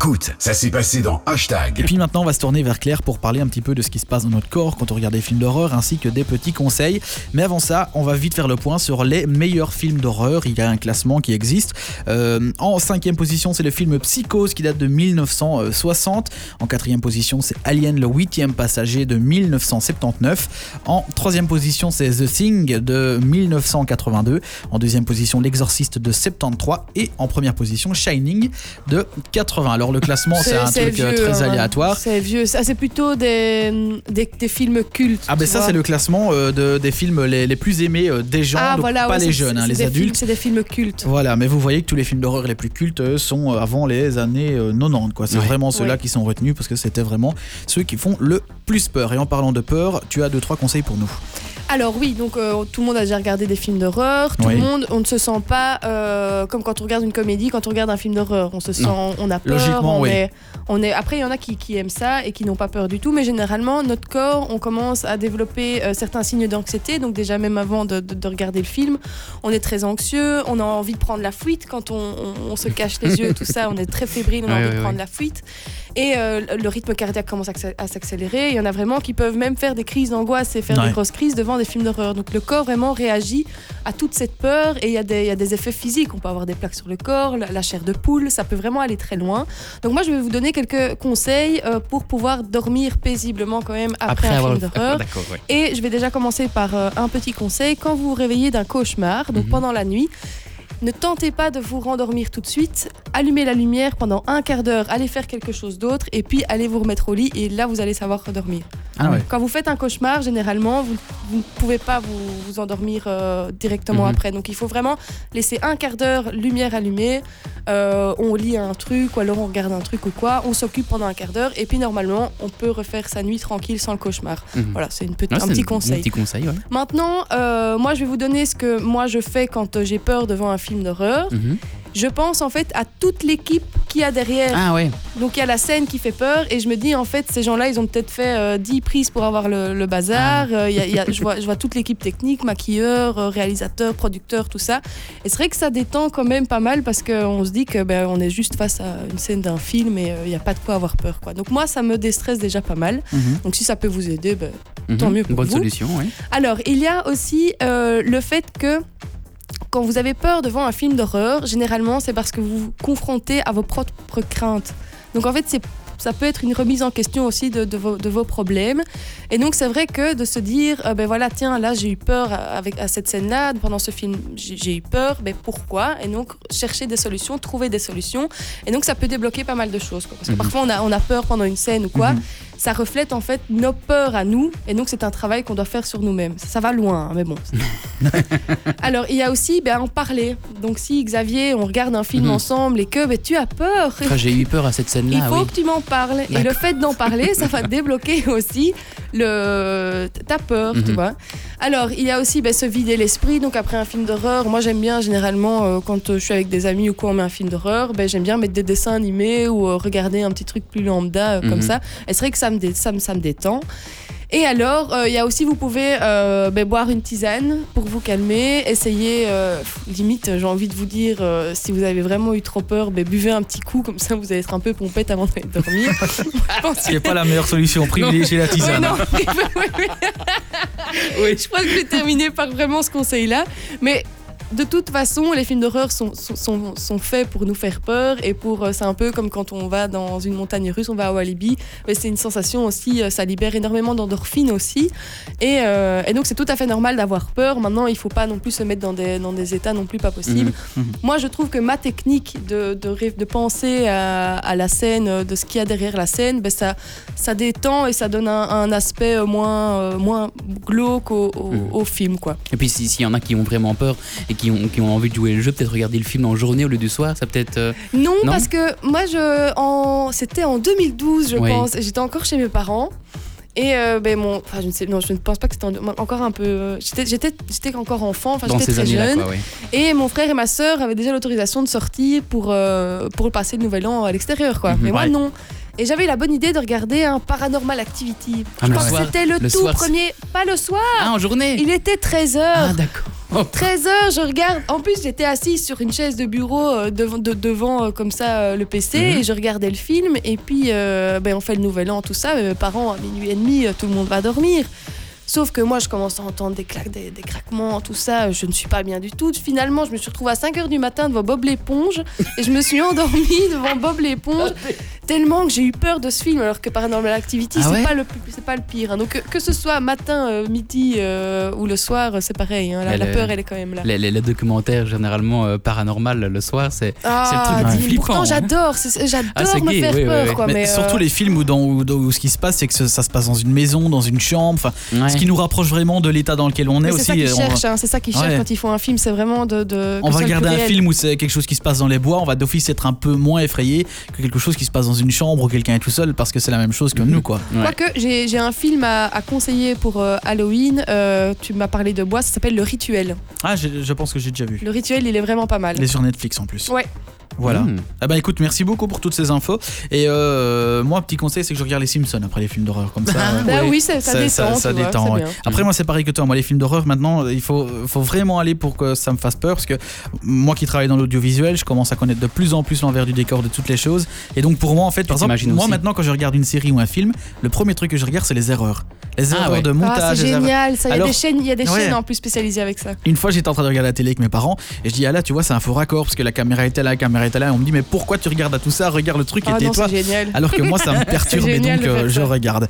Écoute, ça s'est passé dans Hashtag. Et puis maintenant, on va se tourner vers Claire pour parler un petit peu de ce qui se passe dans notre corps quand on regarde des films d'horreur ainsi que des petits conseils. Mais avant ça, on va vite faire le point sur les meilleurs films d'horreur. Il y a un classement qui existe. Euh, en cinquième position, c'est le film Psychose qui date de 1960. En quatrième position, c'est Alien le huitième passager de 1979. En troisième position, c'est The Thing de 1982. En deuxième position, L'Exorciste de 73. Et en première position, Shining de 80. Alors le classement, c'est un truc euh, vieux, très hein. aléatoire. C'est vieux. Ça, c'est plutôt des, des, des films cultes. Ah ben ça c'est le classement euh, de, des films les, les plus aimés euh, des gens, Ah, donc voilà, pas ouais, les jeunes, hein, les adultes. C'est des films cultes. Voilà, mais vous voyez que tous les films d'horreur les plus cultes sont avant les années euh, 90. quoi. C'est Ouais. vraiment ceux-là Ouais. qui sont retenus parce que c'était vraiment ceux qui font le plus peur. Et en parlant de peur, tu as deux trois conseils pour nous. Alors oui, donc euh, tout le monde a déjà regardé des films d'horreur. Tout Oui. le monde, on ne se sent pas euh, comme quand on regarde une comédie, quand on regarde un film d'horreur. On se sent, on a peur. Logiquement, on oui. est, on est. Après, il y en a qui, qui aiment ça et qui n'ont pas peur du tout. Mais généralement, notre corps, on commence à développer euh, certains signes d'anxiété. Donc déjà même avant de, de- de regarder le film, on est très anxieux. On a envie de prendre la fuite quand on, on- on se cache les yeux, tout ça. On est très fébrile. On a envie de prendre la fuite. Et euh, le rythme cardiaque commence à accé- à s'accélérer. Il y en a vraiment qui peuvent même faire des crises d'angoisse et faire Ouais. des grosses crises devant des films d'horreur. Donc le corps vraiment réagit à toute cette peur et il y, a des- il y a des effets physiques. On peut avoir des plaques sur le corps, la, la chair de poule, ça peut vraiment aller très loin. Donc moi je vais vous donner quelques conseils euh, pour pouvoir dormir paisiblement quand même après, un film d'horreur. Ouais. Et je vais déjà commencer par euh, un petit conseil. Quand vous vous réveillez d'un cauchemar, donc Mhm. pendant la nuit, ne tentez pas de vous rendormir tout de suite. Allumez la lumière pendant un quart d'heure, allez faire quelque chose d'autre et puis allez vous remettre au lit et là vous allez savoir redormir. Ah ouais. Quand vous faites un cauchemar, généralement, vous, vous ne pouvez pas vous, vous endormir euh, directement Mhm. après. Donc il faut vraiment laisser un quart d'heure, lumière allumée, euh, on lit un truc ou alors on regarde un truc ou quoi, on s'occupe pendant un quart d'heure et puis normalement on peut refaire sa nuit tranquille sans le cauchemar. Mhm. Voilà, c'est une petite- un petit conseil. petit conseil, ouais. Maintenant, euh, moi je vais vous donner ce que moi je fais quand j'ai peur devant un film d'horreur. Mhm. Je pense en fait à toute l'équipe qu'il y a derrière. Ah ouais. Donc il y a la scène qui fait peur et je me dis en fait ces gens-là ils ont peut-être fait euh, 10 prises pour avoir le, le bazar. Ah. Euh, y a- il y a- je, vois, je vois toute l'équipe technique, maquilleur, euh, réalisateur, producteur, tout ça. Et c'est vrai que ça détend quand même pas mal parce qu'on se dit que ben, on est juste face à une scène d'un film et euh, il n'y a pas de quoi avoir peur. Quoi. Donc moi ça me déstresse déjà pas mal. Mhm. Donc si ça peut vous aider, ben, Mhm. Tant mieux pour Bonne vous. solution, ouais. alors, il y a aussi euh, le fait que quand vous avez peur devant un film d'horreur, généralement, c'est parce que vous vous confrontez à vos propres craintes. Donc, en fait, c'est ça peut être une remise en question aussi de, de vos, de vos problèmes. Et donc, c'est vrai que de se dire, euh, ben voilà, tiens, là, j'ai eu peur avec, à cette scène-là, pendant ce film, j'ai eu peur, ben pourquoi? Et donc, chercher des solutions, trouver des solutions. Et donc, ça peut débloquer pas mal de choses. quoi. Parce que Mhm. parfois, on a, on a peur pendant une scène ou quoi Mhm. Ça reflète en fait nos peurs à nous et donc c'est un travail qu'on doit faire sur nous-mêmes. Ça, ça va loin, hein, mais bon. Alors il y a aussi ben, en parler. Donc si Xavier, on regarde un film Mhm. ensemble et que ben, tu as peur, Ah, J'ai eu peur à cette il scène-là, faut oui. que tu m'en parles. Et le fait d'en parler, ça va débloquer aussi le... ta peur, tu Mhm. vois. Alors, il y a aussi ben, se vider l'esprit. Donc, après un film d'horreur, moi j'aime bien généralement, euh, quand euh, je suis avec des amis ou quoi, on met un film d'horreur, ben, j'aime bien mettre des dessins animés ou euh, regarder un petit truc plus lambda euh, comme Mhm. ça. Et c'est vrai que ça me, ça me, ça me détend. Et alors, euh, il y a aussi, vous pouvez euh, ben, boire une tisane pour vous calmer, essayer, euh, limite, j'ai envie de vous dire, si vous avez vraiment eu trop peur, ben, buvez un petit coup, comme ça vous allez être un peu pompette avant d'aller dormir. C'est pas la meilleure solution, privilégier la Ouais, tisane. non, oui, oui, oui. Oui, je crois que je vais terminer par vraiment ce conseil-là. Mais de toute façon, les films d'horreur sont, sont, sont, sont faits pour nous faire peur et pour euh, c'est un peu comme quand on va dans une montagne russe, on va à Walibi. Mais c'est une sensation aussi, euh, ça libère énormément d'endorphines aussi. Et, euh, et donc c'est tout à fait normal d'avoir peur. Maintenant, il faut pas non plus se mettre dans des, dans des états non plus pas possibles. Mhm, mhm. Moi, je trouve que ma technique de, de, ré- de penser à, à la scène, de ce qu'il y a derrière la scène, ben ça, ça détend et ça donne un, un aspect moins, euh, moins glauque au, au, Mhm. au film. Quoi. Et puis si- s'il y en a qui ont vraiment peur et qui ont, qui ont envie de jouer le jeu, peut-être regarder le film en journée au lieu du soir, ça peut-être... euh, Non, Non parce que moi, je, en, c'était en 2012, je Oui. pense. et J'étais encore chez mes parents. Et euh, ben mon, enfin, je ne sais, non, je ne pense pas que c'était en- encore un peu. euh, J'étais, j'étais, j'étais encore enfant, enfin, j'étais très jeune. quoi, ouais. Et mon frère et ma sœur avaient déjà l'autorisation de sortir pour, euh, pour passer le nouvel an à l'extérieur, quoi. Mhm. Mais moi, non. Et j'avais la bonne idée de regarder un Paranormal Activity. Ah, je pense que c'était le, Le tout soir, premier. Pas le soir. Ah, en journée Il était 13h. Ah, d'accord. 13 heures, je regarde. En plus, j'étais assise sur une chaise de bureau euh, devant, de- devant euh, comme ça euh, le PC Mhm. et je regardais le film. Et puis, ben, on fait le nouvel an, tout ça. mais mes parents, à minuit et demi, tout le monde va dormir. Sauf que moi, je commence à entendre des claques, des, des craquements, tout ça. Je ne suis pas bien du tout. Finalement, je me suis retrouvée à 5 heures du matin devant Bob l'éponge et je me suis endormie devant Bob l'éponge tellement que j'ai eu peur de ce film. Alors que Paranormal Activity, Ah c'est ouais pas le c'est pas le pire. hein. Donc que, que ce soit matin, euh, midi euh, ou le soir, c'est pareil. hein. La, la peur, elle est quand même là. Les, les- les documentaires généralement euh, paranormal le soir, c'est Ah, c'est le truc dis, flippant, pourtant hein. j'adore, c'est- j'adore Ah, me gay, faire oui, oui, peur oui. quoi. mais, Mais, surtout euh, les films où, dans, où, où ce qui se passe, c'est que ce- ça se passe dans une maison, dans une chambre, Ouais. ce qui nous rapproche vraiment de l'état dans lequel on est mais aussi. c'est ça qu'ils va- cherchent, hein, c'est ça qu'ils cherchent Ouais. quand ils font un film, c'est vraiment de. de On va regarder un film où c'est quelque chose qui se passe dans les bois, on va d'office être un peu moins effrayé que quelque chose qui se passe dans une chambre où quelqu'un est tout seul parce que c'est la même chose que nous quoi. Ouais. Quoique, j'ai j'ai un film à, à conseiller pour euh, Halloween. euh, tu m'as parlé de bois, ça s'appelle Le Rituel. Ah, je, je pense que j'ai déjà vu. Le Rituel, il est vraiment pas mal. Il est sur Netflix en plus. Ouais. Voilà. Mmh. Ah bah écoute, merci beaucoup pour toutes ces infos. Et euh, moi, petit conseil, c'est que je regarde les Simpsons après les films d'horreur comme ça. Bah ouais. oui, ça, ça, détend. ça vois, détend, ouais. Après, moi, c'est pareil que toi. Moi, les films d'horreur, maintenant, il faut, faut vraiment aller pour que ça me fasse peur. Parce que moi qui travaille dans l'audiovisuel, je commence à connaître de plus en plus l'envers du décor de toutes les choses. Et donc, pour moi, en fait, par exemple, moi, aussi. maintenant, quand je regarde une série ou un film, le premier truc que je regarde, c'est les erreurs. Les Ah ouais. de Ah, montage. c'est les erreurs- génial, ça. Il y a Alors- des chaînes, il y a des Ouais. chaînes en plus spécialisées avec ça. Une fois, j'étais en train de regarder la télé avec mes parents et je dis, ah là, tu vois, c'est un faux raccord parce que la caméra était là, la caméra était là. Et on me dit, mais pourquoi tu regardes à tout ça? Regarde le truc Ah et non, tais-toi. c'est génial. Alors que moi, ça me perturbe et donc euh, je regarde.